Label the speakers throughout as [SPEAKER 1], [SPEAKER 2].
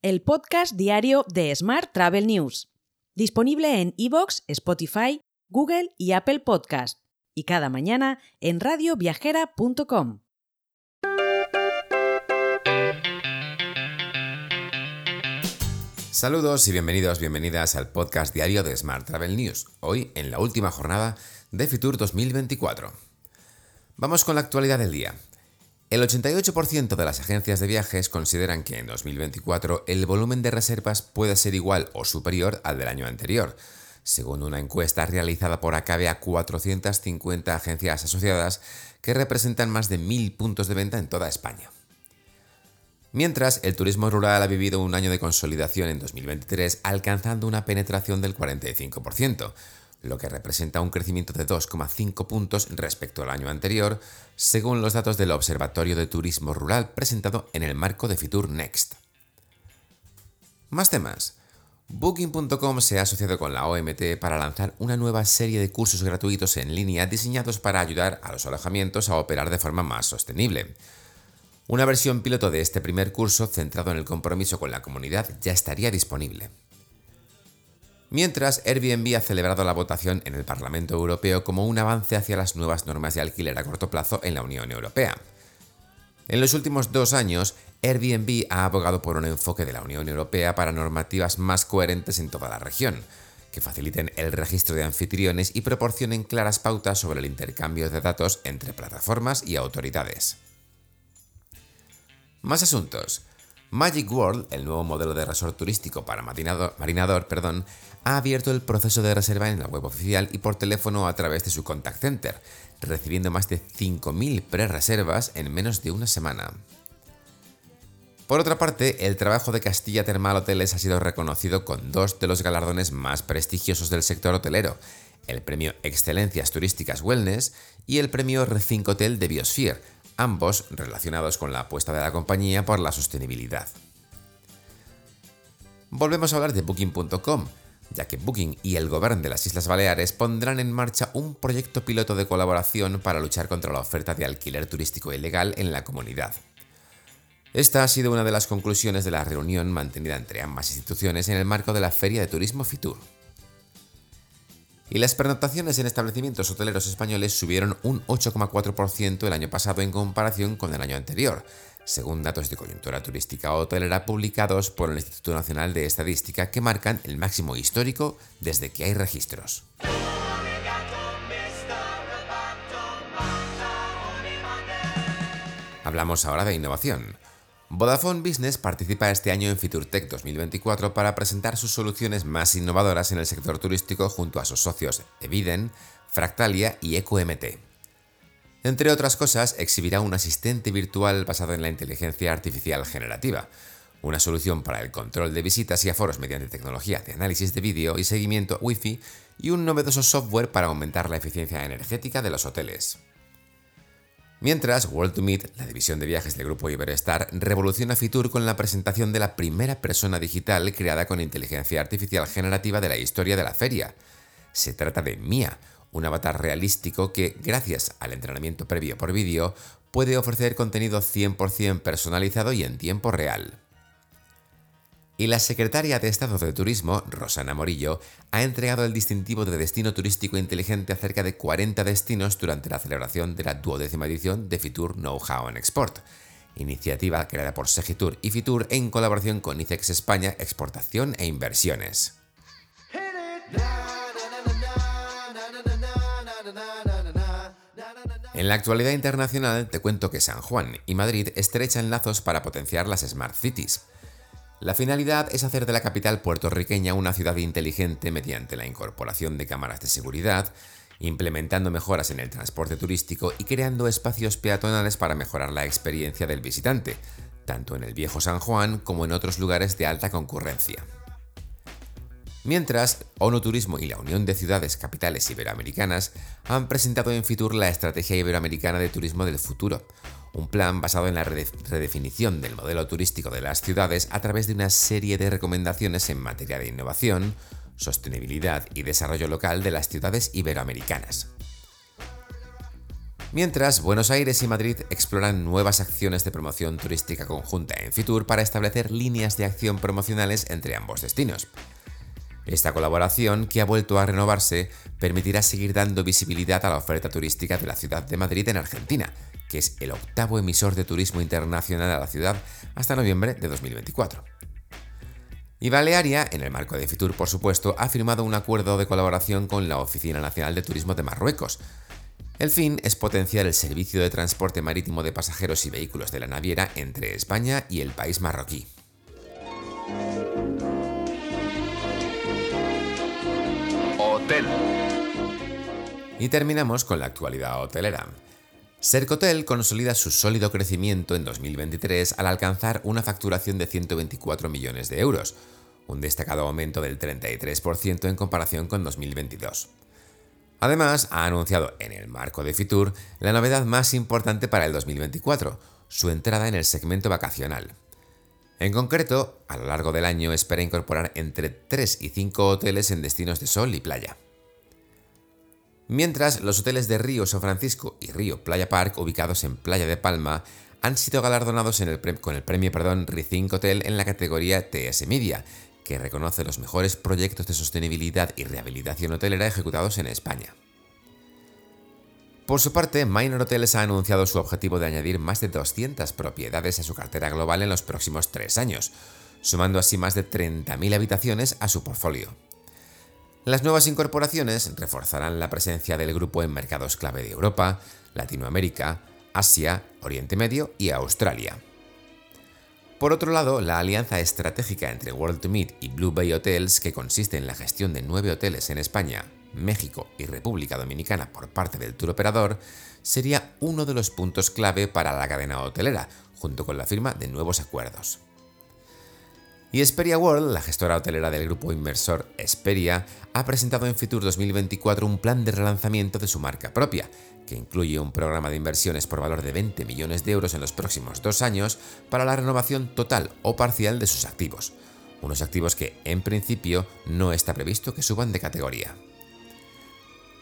[SPEAKER 1] el podcast diario de Smart Travel News, disponible en iVoox, Spotify, Google y Apple Podcast, y cada mañana en radioviajera.com.
[SPEAKER 2] Saludos y bienvenidos, bienvenidas al podcast diario de Smart Travel News, hoy en la última jornada de Fitur 2024. Vamos con la actualidad del día. El 88% de las agencias de viajes consideran que en 2024 el volumen de reservas puede ser igual o superior al del año anterior, según una encuesta realizada por Acabe a 450 agencias asociadas que representan más de 1.000 puntos de venta en toda España. Mientras, el turismo rural ha vivido un año de consolidación en 2023 alcanzando una penetración del 45%, lo que representa un crecimiento de 2,5 puntos respecto al año anterior, según los datos del Observatorio de Turismo Rural presentado en el marco de Fitur Next. Más temas. Booking.com se ha asociado con la OMT para lanzar una nueva serie de cursos gratuitos en línea diseñados para ayudar a los alojamientos a operar de forma más sostenible. Una versión piloto de este primer curso centrado en el compromiso con la comunidad ya estaría disponible. Mientras, Airbnb ha celebrado la votación en el Parlamento Europeo como un avance hacia las nuevas normas de alquiler a corto plazo en la Unión Europea. En los últimos dos años, Airbnb ha abogado por un enfoque de la Unión Europea para normativas más coherentes en toda la región, que faciliten el registro de anfitriones y proporcionen claras pautas sobre el intercambio de datos entre plataformas y autoridades. Más asuntos. Magic World, el nuevo modelo de resort turístico para marinador, perdón, ha abierto el proceso de reserva en la web oficial y por teléfono a través de su contact center, recibiendo más de 5.000 pre-reservas en menos de una semana. Por otra parte, el trabajo de Castilla Termal Hoteles ha sido reconocido con dos de los galardones más prestigiosos del sector hotelero, el premio Excelencias Turísticas Wellness y el premio Recinco Hotel de Biosphere, ambos relacionados con la apuesta de la compañía por la sostenibilidad. Volvemos a hablar de Booking.com, ya que Booking y el Gobierno de las Islas Baleares pondrán en marcha un proyecto piloto de colaboración para luchar contra la oferta de alquiler turístico ilegal en la comunidad. Esta ha sido una de las conclusiones de la reunión mantenida entre ambas instituciones en el marco de la Feria de Turismo Fitur. Y las pernoctaciones en establecimientos hoteleros españoles subieron un 8,4% el año pasado en comparación con el año anterior, según datos de coyuntura turística hotelera publicados por el Instituto Nacional de Estadística que marcan el máximo histórico desde que hay registros. Hablamos ahora de innovación. Vodafone Business participa este año en FiturTech 2024 para presentar sus soluciones más innovadoras en el sector turístico junto a sus socios Eviden, Fractalia y EcoMT. Entre otras cosas, exhibirá un asistente virtual basado en la inteligencia artificial generativa, una solución para el control de visitas y aforos mediante tecnología de análisis de vídeo y seguimiento Wi-Fi y un novedoso software para aumentar la eficiencia energética de los hoteles. Mientras, World to Meet, la división de viajes del grupo Iberostar, revoluciona Fitur con la presentación de la primera persona digital creada con inteligencia artificial generativa de la historia de la feria. Se trata de Mia, un avatar realístico que, gracias al entrenamiento previo por vídeo, puede ofrecer contenido 100% personalizado y en tiempo real. Y la secretaria de Estado de Turismo, Rosana Morillo, ha entregado el distintivo de Destino Turístico Inteligente a cerca de 40 destinos durante la celebración de la duodécima edición de Fitur Know-How en Export, iniciativa creada por Segitur y Fitur en colaboración con ICEX España Exportación e Inversiones. En la actualidad internacional te cuento que San Juan y Madrid estrechan lazos para potenciar las Smart Cities. La finalidad es hacer de la capital puertorriqueña una ciudad inteligente mediante la incorporación de cámaras de seguridad, implementando mejoras en el transporte turístico y creando espacios peatonales para mejorar la experiencia del visitante, tanto en el viejo San Juan como en otros lugares de alta concurrencia. Mientras, ONU Turismo y la Unión de Ciudades Capitales Iberoamericanas han presentado en Fitur la Estrategia Iberoamericana de Turismo del Futuro, un plan basado en la redefinición del modelo turístico de las ciudades a través de una serie de recomendaciones en materia de innovación, sostenibilidad y desarrollo local de las ciudades iberoamericanas. Mientras, Buenos Aires y Madrid exploran nuevas acciones de promoción turística conjunta en Fitur para establecer líneas de acción promocionales entre ambos destinos. Esta colaboración, que ha vuelto a renovarse, permitirá seguir dando visibilidad a la oferta turística de la ciudad de Madrid en Argentina, que es el octavo emisor de turismo internacional a la ciudad hasta noviembre de 2024. Y Balearia, en el marco de Fitur, por supuesto, ha firmado un acuerdo de colaboración con la Oficina Nacional de Turismo de Marruecos. El fin es potenciar el servicio de transporte marítimo de pasajeros y vehículos de la naviera entre España y el país marroquí. Y terminamos con la actualidad hotelera. Sercotel consolida su sólido crecimiento en 2023 al alcanzar una facturación de 124 millones de euros, un destacado aumento del 33% en comparación con 2022. Además, ha anunciado en el marco de Fitur la novedad más importante para el 2024, su entrada en el segmento vacacional. En concreto, a lo largo del año espera incorporar entre 3 y 5 hoteles en destinos de sol y playa. Mientras, los hoteles de Río San Francisco y Río Playa Park, ubicados en Playa de Palma, han sido galardonados con el premio perdón, Rethink Hotel en la categoría TS Media, que reconoce los mejores proyectos de sostenibilidad y rehabilitación hotelera ejecutados en España. Por su parte, Minor Hotels ha anunciado su objetivo de añadir más de 200 propiedades a su cartera global en los próximos tres años, sumando así más de 30.000 habitaciones a su portfolio. Las nuevas incorporaciones reforzarán la presencia del grupo en mercados clave de Europa, Latinoamérica, Asia, Oriente Medio y Australia. Por otro lado, la alianza estratégica entre World to Meet y Blue Bay Hotels, que consiste en la gestión de nueve hoteles en España, México y República Dominicana por parte del tour operador, sería uno de los puntos clave para la cadena hotelera, junto con la firma de nuevos acuerdos. Y Esperia World, la gestora hotelera del grupo inversor Esperia, ha presentado en Fitur 2024 un plan de relanzamiento de su marca propia, que incluye un programa de inversiones por valor de 20 millones de euros en los próximos dos años para la renovación total o parcial de sus activos, unos activos que, en principio, no está previsto que suban de categoría.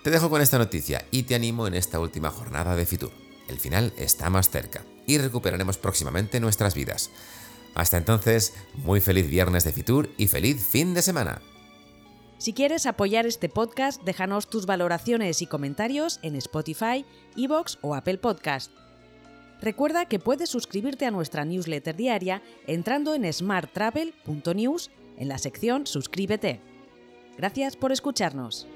[SPEAKER 2] Te dejo con esta noticia y te animo en esta última jornada de Fitur. El final está más cerca y recuperaremos próximamente nuestras vidas. Hasta entonces, muy feliz viernes de Fitur y feliz fin de semana.
[SPEAKER 1] Si quieres apoyar este podcast, déjanos tus valoraciones y comentarios en Spotify, Evox o Apple Podcast. Recuerda que puedes suscribirte a nuestra newsletter diaria entrando en smarttravel.news en la sección Suscríbete. Gracias por escucharnos.